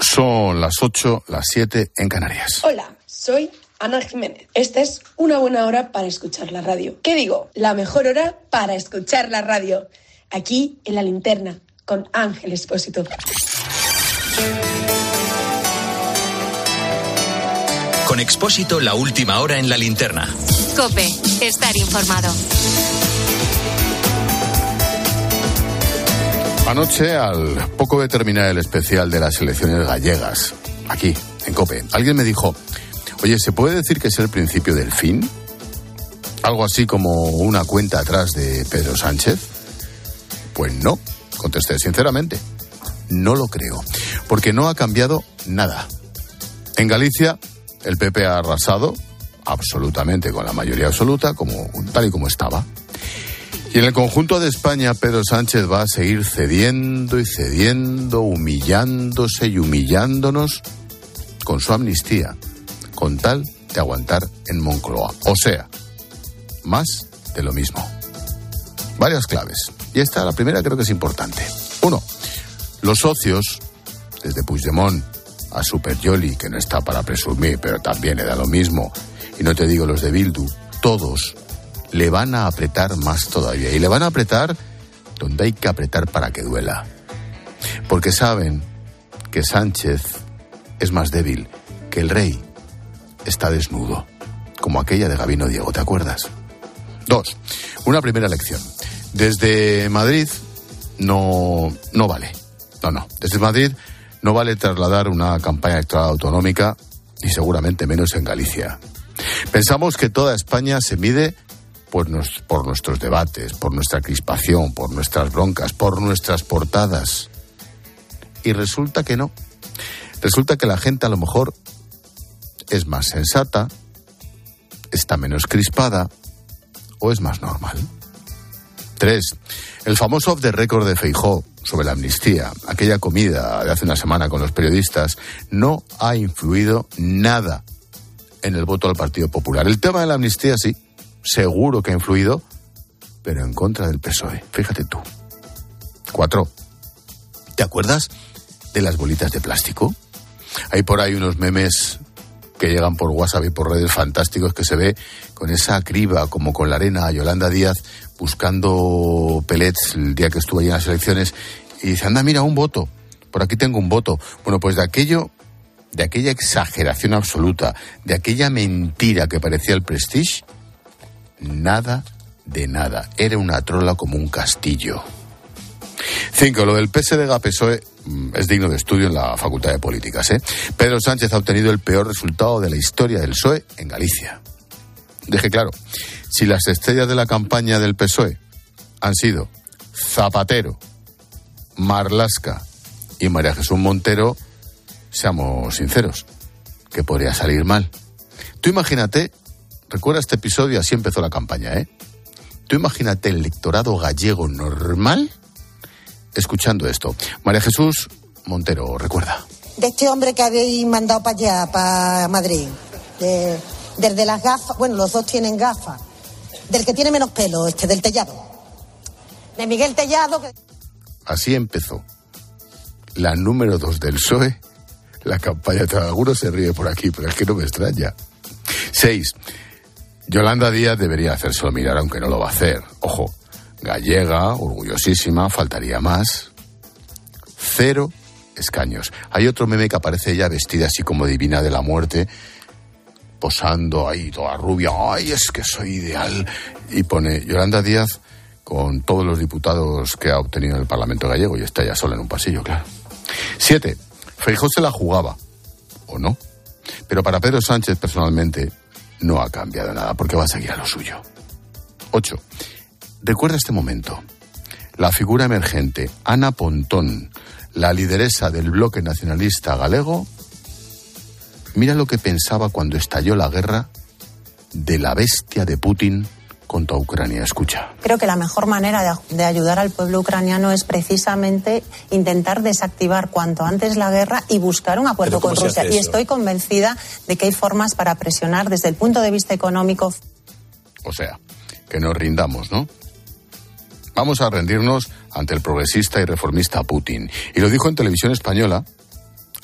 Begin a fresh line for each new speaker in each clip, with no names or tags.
Son las 8, las 7 en Canarias.
Hola, soy Ana Jiménez. Esta es una buena hora para escuchar la radio. ¿Qué digo? La mejor hora para escuchar la radio. Aquí en la linterna, con Ángel Espósito.
Con Expósito, la última hora en la linterna.
Cope, estar informado.
Anoche, al poco de terminar el especial de las elecciones gallegas, aquí, en Cope, alguien me dijo, oye, ¿se puede decir que es el principio del fin? Algo así como una cuenta atrás de Pedro Sánchez. Pues no, contesté sinceramente, no lo creo, porque no ha cambiado nada. En Galicia, el PP ha arrasado absolutamente con la mayoría absoluta, como, tal y como estaba. Y en el conjunto de España, Pedro Sánchez va a seguir cediendo y cediendo, humillándose y humillándonos con su amnistía, con tal de aguantar en Moncloa. O sea, más de lo mismo. Varias claves. Y esta, la primera, creo que es importante. Uno, los socios, desde Puigdemont a Super Yoli, que no está para presumir, pero también le da lo mismo, y no te digo los de Bildu, todos le van a apretar más todavía. Y le van a apretar donde hay que apretar para que duela. Porque saben que Sánchez es más débil, que el rey está desnudo, como aquella de Gabino Diego, ¿te acuerdas? Dos, una primera lección. Desde Madrid no, no vale. No, no. Desde Madrid no vale trasladar una campaña electoral autonómica y seguramente menos en Galicia. Pensamos que toda España se mide por, nuestros debates, por nuestra crispación, por nuestras broncas, por nuestras portadas. Y resulta que no. Resulta que la gente a lo mejor es más sensata, está menos crispada o es más normal. Tres, el famoso off the record de Feijó sobre la amnistía, aquella comida de hace una semana con los periodistas, no ha influido nada en el voto al Partido Popular. El tema de la amnistía sí, seguro que ha influido, pero en contra del PSOE. Fíjate tú. Cuatro. ¿Te acuerdas de las bolitas de plástico? Hay por ahí unos memes que llegan por WhatsApp y por redes fantásticos que se ve con esa criba, como con la arena, a Yolanda Díaz buscando pellets el día que estuvo allí en las elecciones y dice, anda, mira, un voto, por aquí tengo un voto. Bueno, pues de aquello, de aquella exageración absoluta, de aquella mentira que parecía el Prestige, nada de nada. Era una trola como un castillo. Cinco, lo del PSDG-PSOE mm, es digno de estudio en la Facultad de Políticas. ¿eh? Pedro Sánchez ha obtenido el peor resultado de la historia del PSOE en Galicia. Deje claro, si las estrellas de la campaña del PSOE han sido Zapatero, Marlasca y María Jesús Montero, seamos sinceros, que podría salir mal. Tú imagínate, recuerda este episodio, así empezó la campaña, ¿eh? Tú imagínate el electorado gallego normal escuchando esto. María Jesús Montero, recuerda.
De este hombre que habéis mandado para allá, para Madrid. desde las gafas, bueno, los dos tienen gafas. Del que tiene menos pelo, este, del Tellado. De Miguel Tellado.
Así empezó. La número dos del PSOE, la campaña. Alguno se ríe por aquí, pero es que no me extraña. Seis. Yolanda Díaz debería hacérselo mirar, aunque no lo va a hacer. Ojo, gallega, orgullosísima, faltaría más. Cero escaños. Hay otro meme que aparece ella vestida así como divina de la muerte, posando ahí toda rubia. ¡Ay, es que soy ideal! Y pone Yolanda Díaz con todos los diputados que ha obtenido en el Parlamento gallego y está ya sola en un pasillo, claro. Siete. Feijó se la jugaba, o no. Pero para Pedro Sánchez personalmente no ha cambiado nada porque va a seguir a lo suyo. Ocho. Recuerda este momento. La figura emergente, Ana Pontón, la lideresa del bloque nacionalista galego, mira lo que pensaba cuando estalló la guerra de la bestia de Putin contra Ucrania. Escucha.
Creo que la mejor manera de, ayudar al pueblo ucraniano es precisamente intentar desactivar cuanto antes la guerra y buscar un acuerdo con Rusia. Y estoy convencida de que hay formas para presionar desde el punto de vista económico.
O sea, que nos rindamos, ¿no? Vamos a rendirnos ante el progresista y reformista Putin. Y lo dijo en televisión española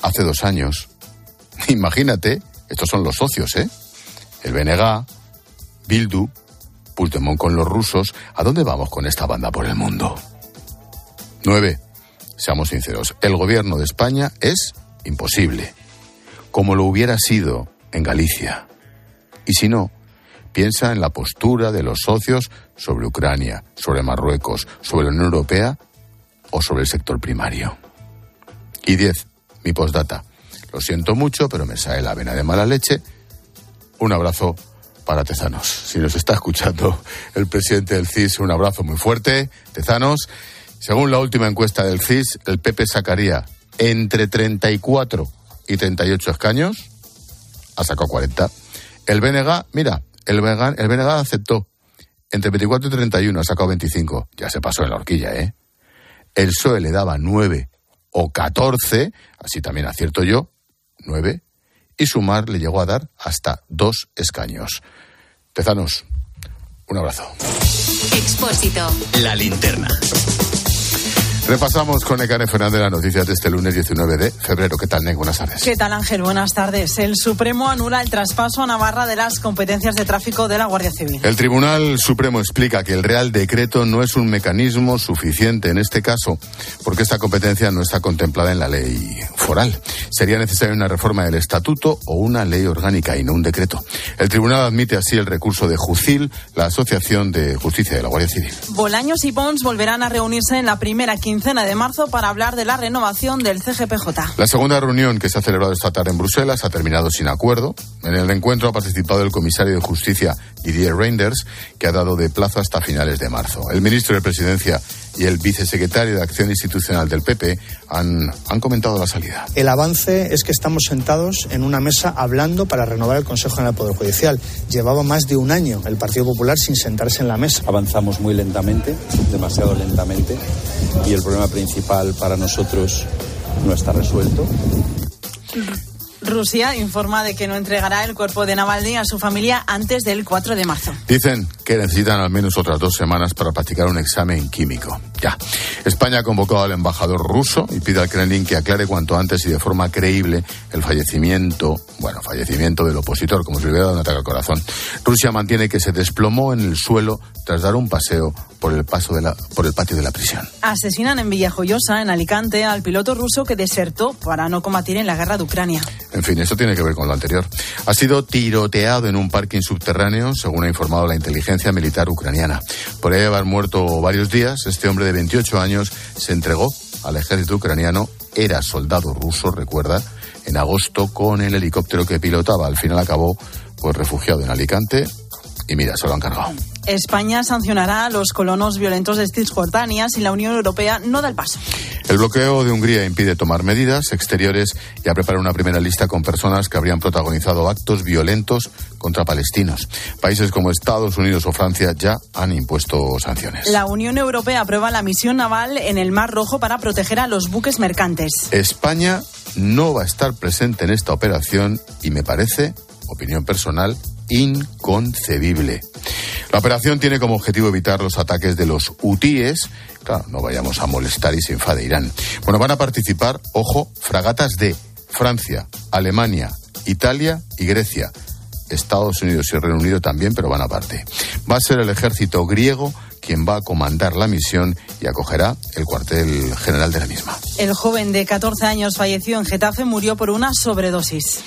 hace dos años. Imagínate, estos son los socios, ¿eh? El BNG, Bildu, Puigdemont con los rusos. ¿A dónde vamos con esta banda por el mundo? Nueve. Seamos sinceros, el gobierno de España es imposible, como lo hubiera sido en Galicia. Y si no, piensa en la postura de los socios sobre Ucrania, sobre Marruecos, sobre la Unión Europea o sobre el sector primario. Y diez, mi postdata. Lo siento mucho, pero me sale la vena de mala leche. Un abrazo para Tezanos. Si nos está escuchando el presidente del CIS, un abrazo muy fuerte. Tezanos, según la última encuesta del CIS, el PP sacaría entre 34 y 38 escaños. Ha sacado 40. El BNG, mira, el BNG, el BNG aceptó. Entre 24 y 31 ha sacado 25. Ya se pasó en la horquilla, ¿eh? El PSOE le daba 9 o 14, así también acierto yo, 9, y Sumar le llegó a dar hasta dos escaños. Tezanos, un abrazo.
Expósito.
La linterna.
Repasamos con Ecane Fernández las noticias de este lunes 19 de febrero. ¿Qué tal, Nek? Buenas tardes.
¿Qué tal, Ángel? Buenas tardes. El Supremo anula el traspaso a Navarra de las competencias de tráfico de la Guardia Civil.
El Tribunal Supremo explica que el Real Decreto no es un mecanismo suficiente en este caso, porque esta competencia no está contemplada en la ley foral. Sería necesaria una reforma del Estatuto o una ley orgánica y no un decreto. El Tribunal admite así el recurso de JUCIL, la Asociación de Justicia de la Guardia Civil.
Bolaños y Pons volverán a reunirse en la primera quincena de marzo para hablar de la renovación del CGPJ.
La segunda reunión que se ha celebrado esta tarde en Bruselas ha terminado sin acuerdo. En el encuentro ha participado el comisario de Justicia Didier Reinders, que ha dado de plazo hasta finales de marzo. El ministro de Presidencia y el vicesecretario de Acción Institucional del PP han, han comentado la salida.
El avance es que estamos sentados en una mesa hablando para renovar el Consejo General del Poder Judicial. Llevaba más de un año el Partido Popular sin sentarse en la mesa.
Avanzamos muy lentamente, demasiado lentamente, y el problema principal para nosotros no está resuelto.
Rusia informa de que no entregará el cuerpo de Navalny a su familia antes del 4 de marzo.
Dicen que necesitan al menos otras dos semanas para practicar un examen químico. Ya. España ha convocado al embajador ruso y pide al Kremlin que aclare cuanto antes y de forma creíble el fallecimiento, bueno, fallecimiento del opositor, como si le hubiera dado un ataque al corazón. Rusia mantiene que se desplomó en el suelo tras dar un paseo por el paso de la, por el patio de la prisión.
Asesinan en Villajoyosa, en Alicante, al piloto ruso que desertó para no combatir en la guerra de Ucrania.
En fin, eso tiene que ver con lo anterior. Ha sido tiroteado en un parking subterráneo, según ha informado la inteligencia militar ucraniana. Por haber muerto varios días, este hombre de 28 años se entregó al ejército ucraniano, era soldado ruso, recuerda, en agosto con el helicóptero que pilotaba. Al final acabó pues refugiado en Alicante y mira, se lo han cargado.
España sancionará a los colonos violentos de Cisjordania si la Unión Europea no da el paso.
El bloqueo de Hungría impide tomar medidas exteriores y ha preparado una primera lista con personas que habrían protagonizado actos violentos contra palestinos. Países como Estados Unidos o Francia ya han impuesto sanciones.
La Unión Europea aprueba la misión naval en el Mar Rojo para proteger a los buques mercantes.
España no va a estar presente en esta operación y me parece, opinión personal, inconcebible. La operación tiene como objetivo evitar los ataques de los hutíes. Claro, no vayamos a molestar y se enfade Irán. Bueno, van a participar, ojo, fragatas de Francia, Alemania, Italia y Grecia. Estados Unidos y Reino Unido también, pero van aparte. Va a ser el ejército griego quien va a comandar la misión y acogerá el cuartel general de la misma.
El joven de 14 años falleció en Getafe, murió por una sobredosis.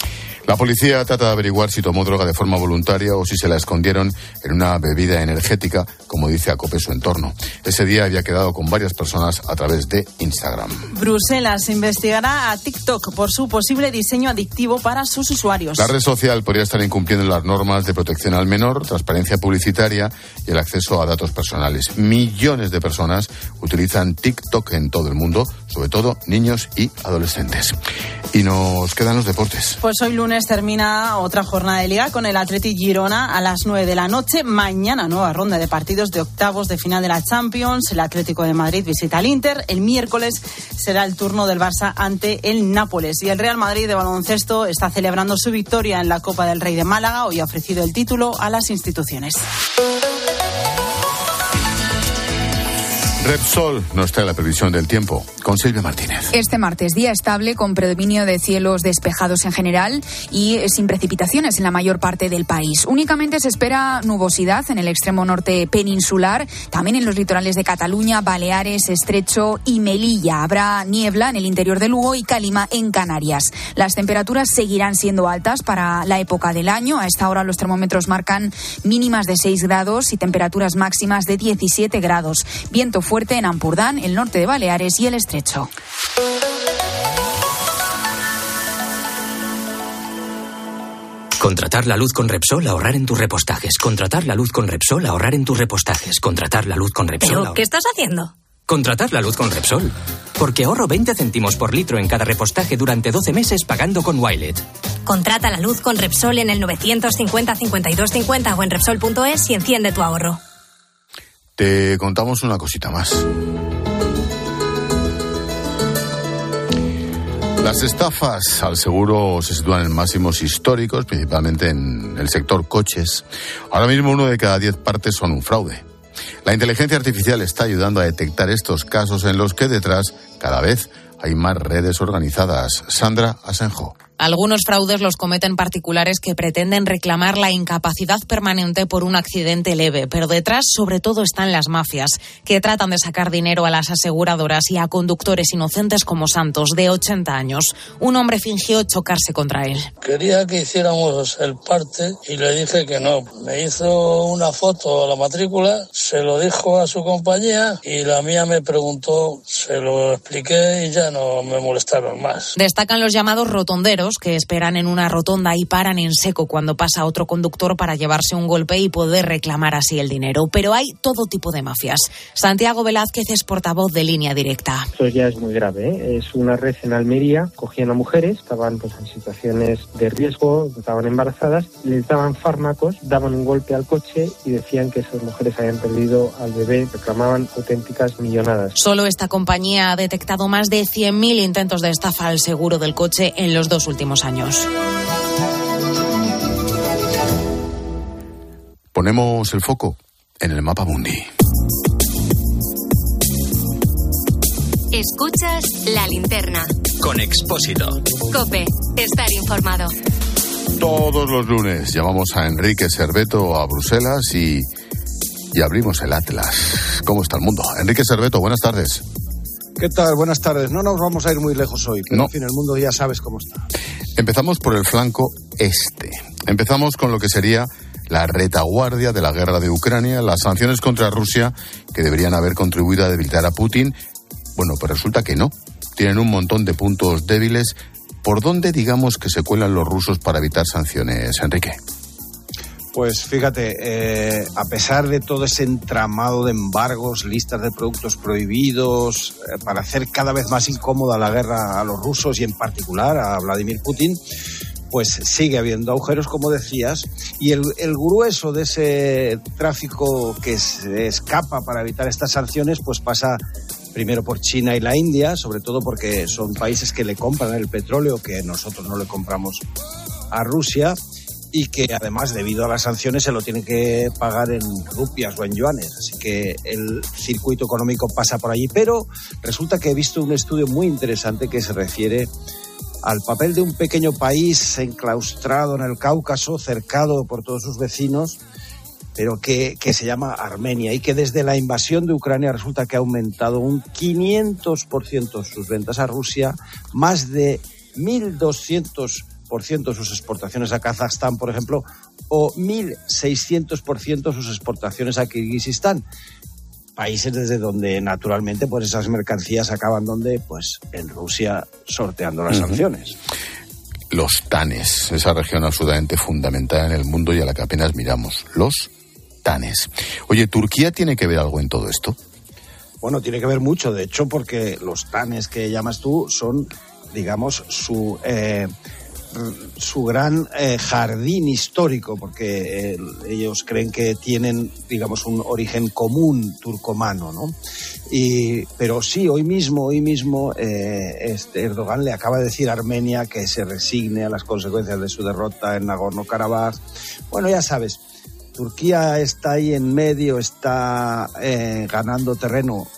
La policía trata de averiguar si tomó droga de forma voluntaria o si se la escondieron en una bebida energética, como dice Acope su entorno. Ese día había quedado con varias personas a través de Instagram.
Bruselas investigará a TikTok por su posible diseño adictivo para sus usuarios.
La red social podría estar incumpliendo las normas de protección al menor, transparencia publicitaria y el acceso a datos personales. Millones de personas utilizan TikTok en todo el mundo, sobre todo niños y adolescentes. Y nos quedan los deportes.
Pues hoy lunes termina otra jornada de liga con el Atleti Girona a las 9 de la noche. Mañana nueva ronda de partidos de octavos de final de la Champions. El Atlético de Madrid visita al Inter. El miércoles será el turno del Barça ante el Nápoles. Y el Real Madrid de baloncesto está celebrando su victoria en la Copa del Rey de Málaga. Hoy ha ofrecido el título a las instituciones.
Repsol nos trae la previsión del tiempo con Silvia Martínez.
Este martes, día estable con predominio de cielos despejados en general y sin precipitaciones en la mayor parte del país. Únicamente se espera nubosidad en el extremo norte peninsular, también en los litorales de Cataluña, Baleares, Estrecho y Melilla. Habrá niebla en el interior de Lugo y Calima en Canarias. Las temperaturas seguirán siendo altas para la época del año. A esta hora los termómetros marcan mínimas de 6 grados y temperaturas máximas de 17 grados. Viento fuerte en Ampurdán, el norte de Baleares y el Estrecho.
Contratar la luz con Repsol, ahorrar en tus repostajes. Contratar la luz con Repsol, ahorrar en tus repostajes. Contratar la luz con Repsol.
¿Pero qué estás haciendo?
Contratar la luz con Repsol. Porque ahorro 20 céntimos por litro en cada repostaje durante 12 meses pagando con Wilet.
Contrata la luz con Repsol en el 950 5250 o en Repsol.es y enciende tu ahorro.
Te contamos una cosita más. Las estafas al seguro se sitúan en máximos históricos, principalmente en el sector coches. Ahora mismo uno de cada diez partes son un fraude. La inteligencia artificial está ayudando a detectar estos casos en los que detrás cada vez hay más redes organizadas. Sandra Asenjo.
Algunos fraudes los cometen particulares que pretenden reclamar la incapacidad permanente por un accidente leve, pero detrás sobre todo están las mafias, que tratan de sacar dinero a las aseguradoras y a conductores inocentes como Santos, de 80 años. Un hombre fingió chocarse contra él.
Quería que hiciéramos el parte y le dije que no. Me hizo una foto a la matrícula, se lo dijo a su compañía y la mía me preguntó, se lo expliqué y ya no me molestaron más.
Destacan los llamados rotonderos que esperan en una rotonda y paran en seco cuando pasa otro conductor para llevarse un golpe y poder reclamar así el dinero. Pero hay todo tipo de mafias. Santiago Velázquez es portavoz de línea directa.
Esto ya es muy grave. ¿eh? Es una red en Almería. Cogían a mujeres, estaban pues, en situaciones de riesgo, estaban embarazadas, les daban fármacos, daban un golpe al coche y decían que esas mujeres habían perdido al bebé, reclamaban auténticas millonadas.
Solo esta compañía ha detectado más de 100.000 intentos de estafa al seguro del coche en los dos últimos últimos años.
Ponemos el foco en el mapa mundi.
Escuchas la linterna.
Con Expósito.
Cope, estar informado.
Todos los lunes llamamos a Enrique Serveto a Bruselas y, y abrimos el Atlas. ¿Cómo está el mundo? Enrique Serveto, buenas tardes.
¿Qué tal? Buenas tardes. No nos vamos a ir muy lejos hoy, pero
No.
en fin, el mundo ya sabes cómo está.
Empezamos por el flanco este. Empezamos con lo que sería la retaguardia de la guerra de Ucrania, las sanciones contra Rusia que deberían haber contribuido a debilitar a Putin. Bueno, pues resulta que no. Tienen un montón de puntos débiles. ¿Por dónde digamos que se cuelan los rusos para evitar sanciones, Enrique?
Pues fíjate, eh, a pesar de todo ese entramado de embargos, listas de productos prohibidos, eh, para hacer cada vez más incómoda la guerra a los rusos y en particular a Vladimir Putin, pues sigue habiendo agujeros, como decías, y el, el grueso de ese tráfico que se escapa para evitar estas sanciones, pues pasa primero por China y la India, sobre todo porque son países que le compran el petróleo que nosotros no le compramos a Rusia y que además debido a las sanciones se lo tienen que pagar en rupias o en yuanes. Así que el circuito económico pasa por allí. Pero resulta que he visto un estudio muy interesante que se refiere al papel de un pequeño país enclaustrado en el Cáucaso, cercado por todos sus vecinos, pero que, que se llama Armenia y que desde la invasión de Ucrania resulta que ha aumentado un 500% sus ventas a Rusia, más de 1.200% sus exportaciones a Kazajstán, por ejemplo, o 1.600% sus exportaciones a Kirguistán. Países desde donde naturalmente pues esas mercancías acaban donde pues en Rusia sorteando las sanciones.
Los Tanes, esa región absolutamente fundamental en el mundo y a la que apenas miramos. Los Tanes. Oye, ¿Turquía tiene que ver algo en todo esto?
Bueno, tiene que ver mucho, de hecho, porque los tanes que llamas tú son, digamos, su, eh, su gran eh, jardín histórico, porque eh, ellos creen que tienen, digamos, un origen común turcomano, ¿no? Y, pero sí, hoy mismo, hoy mismo, eh, este Erdogan le acaba de decir a Armenia que se resigne a las consecuencias de su derrota en Nagorno-Karabaj. Bueno, ya sabes, Turquía está ahí en medio, está ganando terreno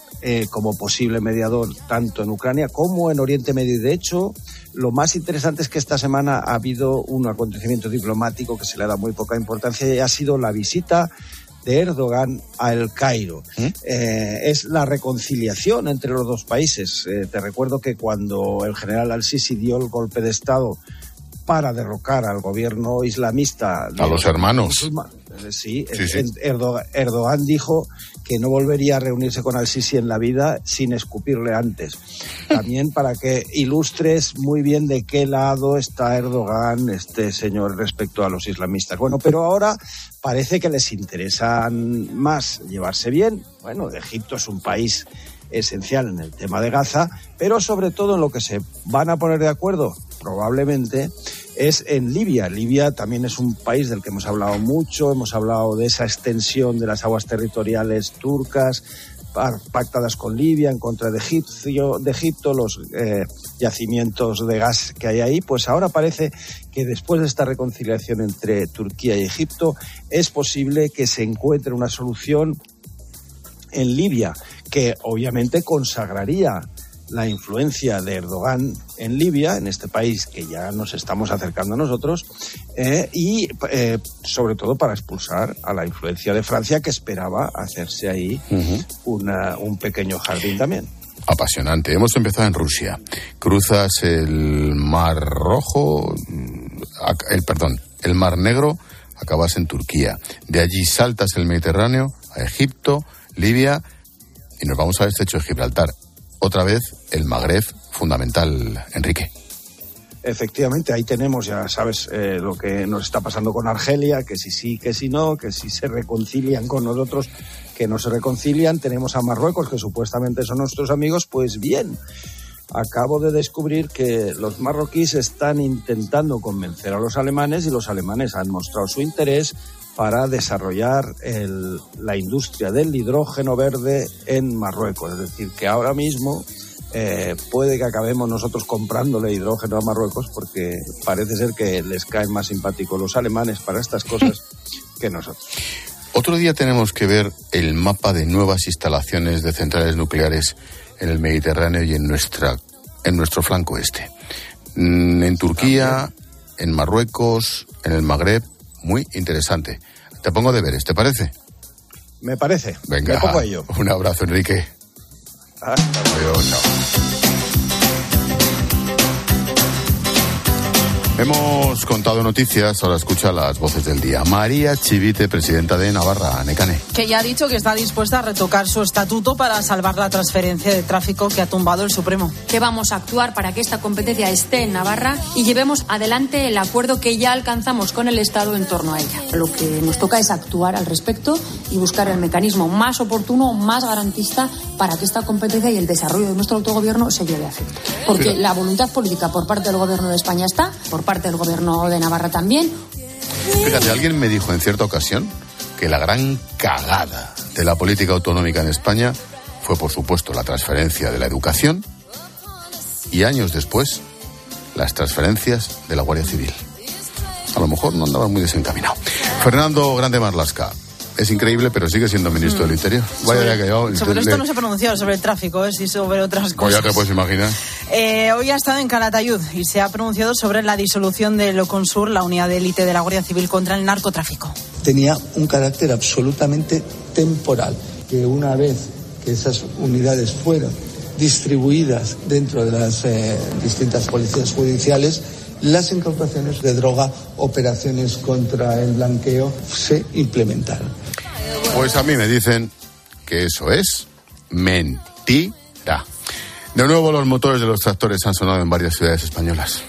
como posible mediador tanto en Ucrania como en Oriente Medio. Y de hecho, lo más interesante es que esta semana ha habido un acontecimiento diplomático que se le da muy poca importancia y ha sido la visita de Erdogan a El Cairo.
¿Mm?
Eh, es la reconciliación entre los dos países. Eh, te recuerdo que cuando el general al-Sisi dio el golpe de Estado para derrocar al gobierno islamista.
A los hermanos.
Sí,
Sí, sí.
Erdogan, Erdogan dijo que no volvería a reunirse con al-Sisi en la vida sin escupirle antes. También para que ilustres muy bien de qué lado está Erdogan, este señor, respecto a los islamistas. Bueno, pero ahora parece que les interesan más llevarse bien. Bueno, Egipto es un país esencial en el tema de Gaza, pero sobre todo en lo que se van a poner de acuerdo, probablemente, es en Libia. Libia también es un país del que hemos hablado mucho, hemos hablado de esa extensión de las aguas territoriales turcas pactadas con Libia en contra de Egipto, de Egipto los eh, yacimientos de gas que hay ahí, pues ahora parece que después de esta reconciliación entre Turquía y Egipto es posible que se encuentre una solución en Libia, que obviamente consagraría la influencia de Erdogan en Libia, en este país que ya nos estamos acercando a nosotros, eh, y eh, sobre todo para expulsar a la influencia de Francia, que esperaba hacerse ahí una- un pequeño jardín también.
Apasionante. Hemos empezado en Rusia. Cruzas el Mar Rojo, mm, el perdón, el Mar Negro, acabas en Turquía. De allí saltas el Mediterráneo a Egipto, Libia y nos vamos al estrecho de Gibraltar. Otra vez el Magreb fundamental, Enrique.
Efectivamente, ahí tenemos, ya sabes, eh, lo que nos está pasando con Argelia, que si sí, que si no, que si se reconcilian con nosotros, que no se reconcilian. Tenemos a Marruecos, que supuestamente son nuestros amigos, pues bien. Acabo de descubrir que los marroquíes están intentando convencer a los alemanes y los alemanes han mostrado su interés para desarrollar el- la industria del hidrógeno verde en Marruecos. Es decir, que ahora mismo eh, puede que acabemos nosotros comprándole hidrógeno a Marruecos porque parece ser que les caen más simpáticos los alemanes para estas cosas que nosotros.
Otro día tenemos que ver el mapa de nuevas instalaciones de centrales nucleares en el Mediterráneo y en nuestra en nuestro flanco este. En Turquía, en Marruecos, en el Magreb, muy interesante. Te pongo deberes, ¿te parece?
Me parece.
Venga,
Me pongo a ello.
un abrazo, Enrique. Adiós, no. Hemos contado noticias, ahora escucha las voces del día. María Chivite, presidenta de Navarra, Necane.
que ya ha dicho que está dispuesta a retocar su estatuto para salvar la transferencia de tráfico que ha tumbado el Supremo.
que vamos a actuar para que esta competencia esté en Navarra y llevemos adelante el acuerdo que ya alcanzamos con el Estado en torno a ella. Lo que nos toca es actuar al respecto y buscar el mecanismo más oportuno, más garantista para que esta competencia y el desarrollo de nuestro autogobierno se lleve a efecto. Porque la voluntad política por parte del Gobierno de España está, por parte del Gobierno de Navarra también,
Fíjate, alguien me dijo en cierta ocasión que la gran cagada de la política autonómica en España fue, por supuesto, la transferencia de la educación y años después las transferencias de la Guardia Civil. A lo mejor no andaba muy desencaminado. Fernando Grande Marlasca. Es increíble, pero sigue siendo ministro del Interior. Vaya que.
Mm. Sobre
Le-
esto no se ha pronunciado, sobre el tráfico, ¿eh? sí sobre otras
Pues
cosas.
ya te puedes imaginar.
Eh, hoy ha estado en Calatayud y se ha pronunciado sobre la disolución de Loconsur, la unidad de élite de la Guardia Civil contra el narcotráfico.
tenía un carácter absolutamente temporal, que una vez que esas unidades fueron distribuidas dentro de las eh, distintas policías judiciales, las incautaciones de droga, operaciones contra el blanqueo se implementaron.
Pues a mí me dicen que eso es mentira. De nuevo, los motores de los tractores han sonado en varias ciudades españolas.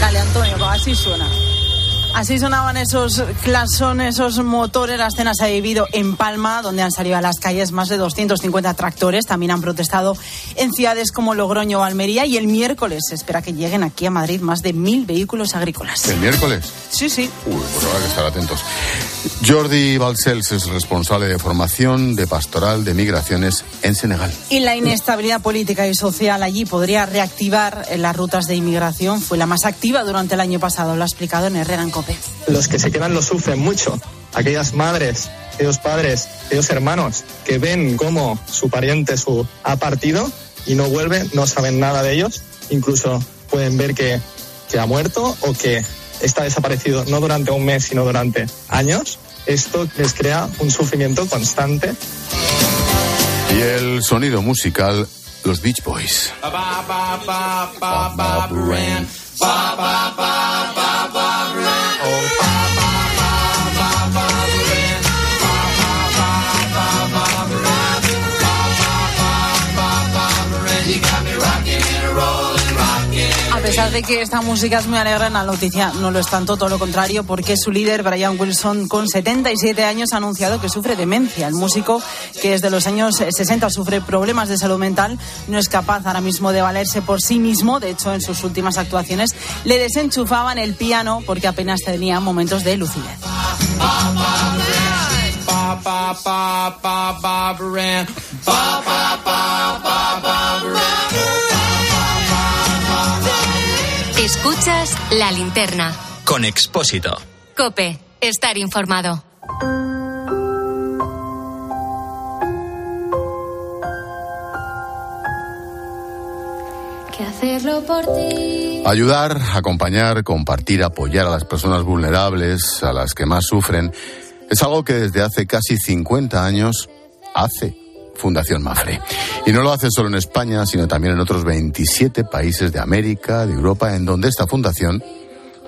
Dale, Antonio, así suena. Así sonaban esos clasones, esos motores. La escena se ha vivido en Palma, donde han salido a las calles más de 250 tractores. También han protestado en ciudades como Logroño o Almería. Y el miércoles se espera que lleguen aquí a Madrid más de mil vehículos agrícolas.
¿El miércoles?
Sí, sí.
Uy, pues habrá que estar atentos. Jordi Balcells es responsable de formación de pastoral de migraciones en Senegal.
Y la inestabilidad política y social allí podría reactivar las rutas de inmigración. Fue la más activa durante el año pasado. Lo ha explicado en Herrera en Cope.
COPE.
Los que se quedan lo sufren mucho. Aquellas madres, aquellos padres, aquellos hermanos que ven cómo su pariente su, ha partido y no vuelve, no saben nada de ellos. Incluso pueden ver que, que ha muerto o que está desaparecido no durante un mes, sino durante años. Esto les crea un sufrimiento constante.
Y el sonido musical, los Beach Boys.
Pesar de que esta música es muy alegre, en la noticia no lo es tanto, todo lo contrario, porque su líder, Brian Wilson, con 77 años, ha anunciado que sufre demencia. El músico, que desde los años 60 sufre problemas de salud mental, no es capaz ahora mismo de valerse por sí mismo. De hecho, en sus últimas actuaciones le desenchufaban el piano porque apenas tenía momentos de lucidez.
Escuchas la linterna.
Con Expósito.
Cope, estar informado.
Que hacerlo por ti.
Ayudar, acompañar, compartir, apoyar a las personas vulnerables, a las que más sufren, es algo que desde hace casi 50 años hace Fundación Mafre. Y no lo hace solo en España, sino también en otros 27 países de América, de Europa, en donde esta fundación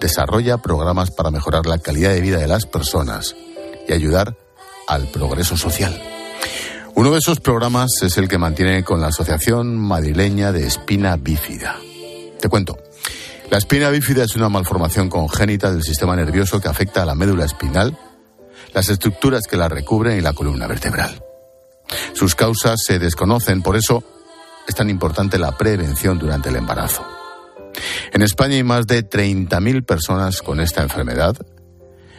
desarrolla programas para mejorar la calidad de vida de las personas y ayudar al progreso social. Uno de esos programas es el que mantiene con la Asociación Madrileña de Espina Bífida. Te cuento. La espina bífida es una malformación congénita del sistema nervioso que afecta a la médula espinal, las estructuras que la recubren y la columna vertebral. Sus causas se desconocen, por eso es tan importante la prevención durante el embarazo. En España hay más de 30.000 personas con esta enfermedad.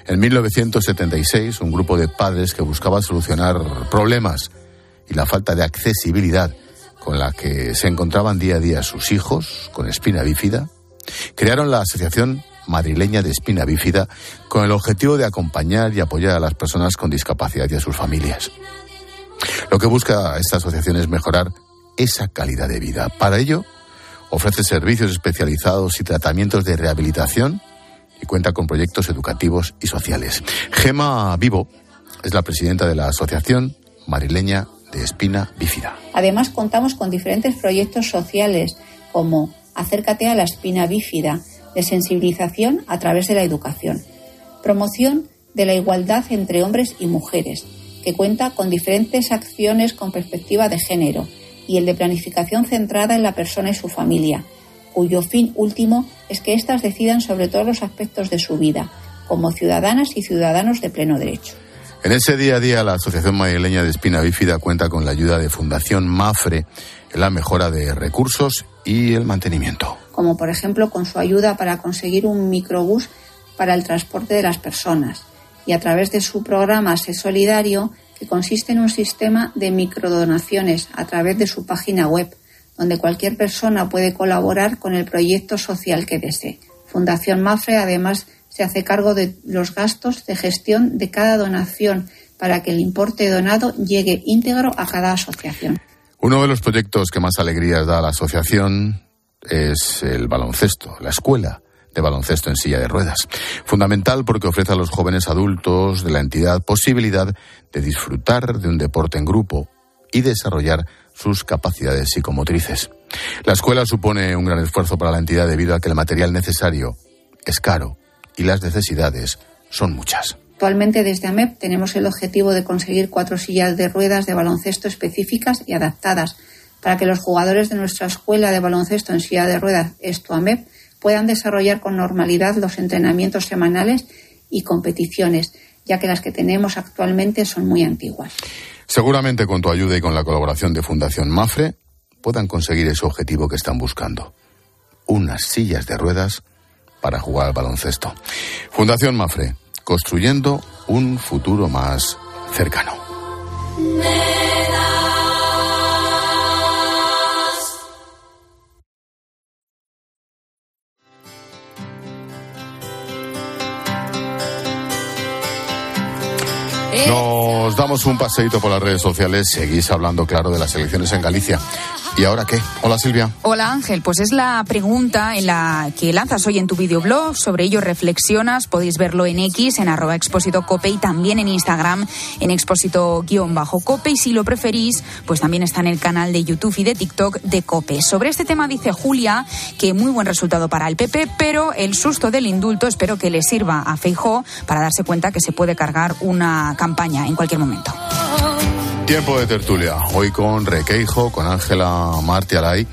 En 1976, un grupo de padres que buscaba solucionar problemas y la falta de accesibilidad con la que se encontraban día a día sus hijos con espina bífida, crearon la Asociación Madrileña de Espina Bífida con el objetivo de acompañar y apoyar a las personas con discapacidad y a sus familias. Lo que busca esta asociación es mejorar esa calidad de vida. Para ello, ofrece servicios especializados y tratamientos de rehabilitación y cuenta con proyectos educativos y sociales. Gema Vivo es la presidenta de la Asociación Marileña de Espina Bífida.
Además, contamos con diferentes proyectos sociales como Acércate a la espina bífida, de sensibilización a través de la educación, promoción de la igualdad entre hombres y mujeres, que cuenta con diferentes acciones con perspectiva de género y el de planificación centrada en la persona y su familia, cuyo fin último es que éstas decidan sobre todos los aspectos de su vida, como ciudadanas y ciudadanos de pleno derecho.
En ese día a día, la Asociación Madrileña de Espina Bífida cuenta con la ayuda de Fundación Mafre en la mejora de recursos y el mantenimiento.
Como por ejemplo con su ayuda para conseguir un microbús para el transporte de las personas, y a través de su programa Se Solidario, que consiste en un sistema de microdonaciones a través de su página web, donde cualquier persona puede colaborar con el proyecto social que desee. Fundación Mafre además se hace cargo de los gastos de gestión de cada donación para que el importe donado llegue íntegro a cada asociación.
Uno de los proyectos que más alegrías da a la asociación es el baloncesto, la escuela de baloncesto en silla de ruedas. Fundamental porque ofrece a los jóvenes adultos de la entidad posibilidad de disfrutar de un deporte en grupo y desarrollar sus capacidades psicomotrices. La escuela supone un gran esfuerzo para la entidad debido a que el material necesario es caro y las necesidades son muchas.
Actualmente desde AMEP tenemos el objetivo de conseguir cuatro sillas de ruedas de baloncesto específicas y adaptadas para que los jugadores de nuestra escuela de baloncesto en silla de ruedas, esto AMEP, puedan desarrollar con normalidad los entrenamientos semanales y competiciones, ya que las que tenemos actualmente son muy antiguas.
Seguramente con tu ayuda y con la colaboración de Fundación Mafre puedan conseguir ese objetivo que están buscando. Unas sillas de ruedas para jugar al baloncesto. Fundación Mafre, construyendo un futuro más cercano. Nos damos un paseíto por las redes sociales. Seguís hablando, claro, de las elecciones en Galicia. ¿Y ahora qué? Hola Silvia.
Hola Ángel, pues es la pregunta en la que lanzas hoy en tu videoblog. Sobre ello reflexionas. Podéis verlo en X, en arroba expósito cope y también en Instagram en expósito-cope. Y si lo preferís, pues también está en el canal de YouTube y de TikTok de Cope. Sobre este tema dice Julia que muy buen resultado para el PP, pero el susto del indulto espero que le sirva a Feijó para darse cuenta que se puede cargar una campaña en cualquier momento.
Tiempo de tertulia. Hoy con Requeijo, con Ángela Martialay.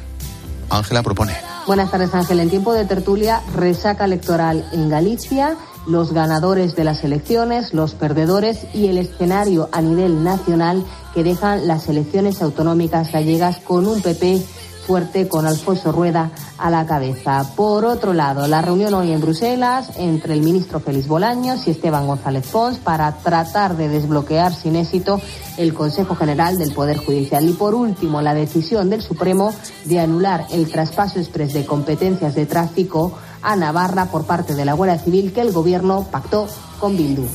Ángela propone.
Buenas tardes, Ángel. En tiempo de tertulia, resaca electoral en Galicia, los ganadores de las elecciones, los perdedores y el escenario a nivel nacional que dejan las elecciones autonómicas gallegas con un PP fuerte con Alfonso Rueda a la cabeza. Por otro lado, la reunión hoy en Bruselas entre el ministro Félix Bolaños y Esteban González Pons para tratar de desbloquear sin éxito el Consejo General del Poder Judicial. Y por último, la decisión del Supremo de anular el traspaso exprés de competencias de tráfico a Navarra por parte de la Guardia Civil que el Gobierno pactó con Bildu.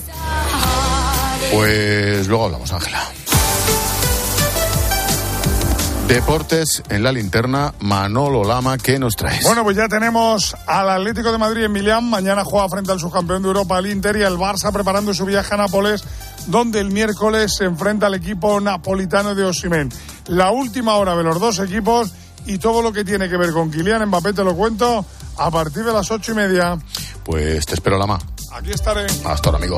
Pues luego hablamos, Ángela. Deportes en la linterna, Manolo Lama, ¿qué nos traes?
Bueno, pues ya tenemos al Atlético de Madrid en Milán. Mañana juega frente al subcampeón de Europa, el Inter, y el Barça preparando su viaje a Nápoles, donde el miércoles se enfrenta al equipo napolitano de Osimen. La última hora de los dos equipos y todo lo que tiene que ver con Kylian Mbappé te lo cuento a partir de las ocho y media.
Pues te espero, Lama.
Aquí estaré.
Hasta ahora, amigo.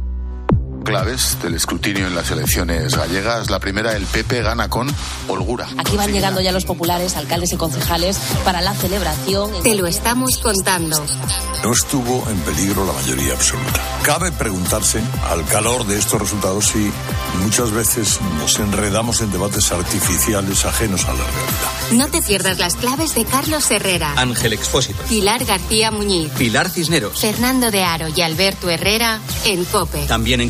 Claves del escrutinio en las elecciones gallegas. La primera, el PP gana con holgura.
Aquí van llegando ya los populares, alcaldes y concejales para la celebración.
Te lo estamos contando.
No estuvo en peligro la mayoría absoluta. Cabe preguntarse, al calor de estos resultados, si muchas veces nos enredamos en debates artificiales ajenos a la realidad.
No te pierdas las claves de Carlos Herrera,
Ángel Expósito,
Pilar García Muñiz,
Pilar Cisneros,
Fernando de Aro y Alberto Herrera en Cope.
también en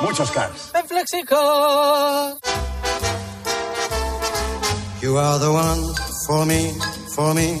muchos cars.
En Flexicar.
You are the one for me, for me,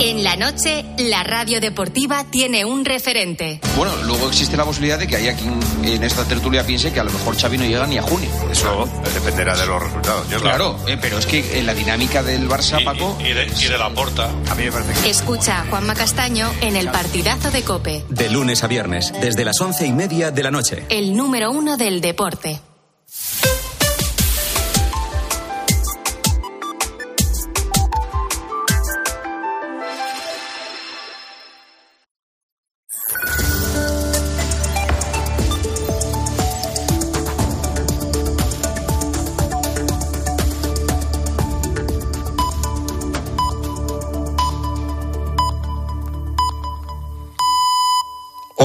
En la noche, la radio deportiva tiene un referente.
Bueno, luego existe la posibilidad de que haya quien en esta tertulia piense que a lo mejor Xavi no llega ni a junio.
Eso dependerá de los resultados. Yo
Claro, eh, pero es que en la dinámica del Barça, Paco...
Y de, y de la porta. A mí me parece que.
Escucha a Juanma Castaño en el partidazo de Cope,
De lunes a viernes, desde las once y media de la noche.
el número uno del deporte.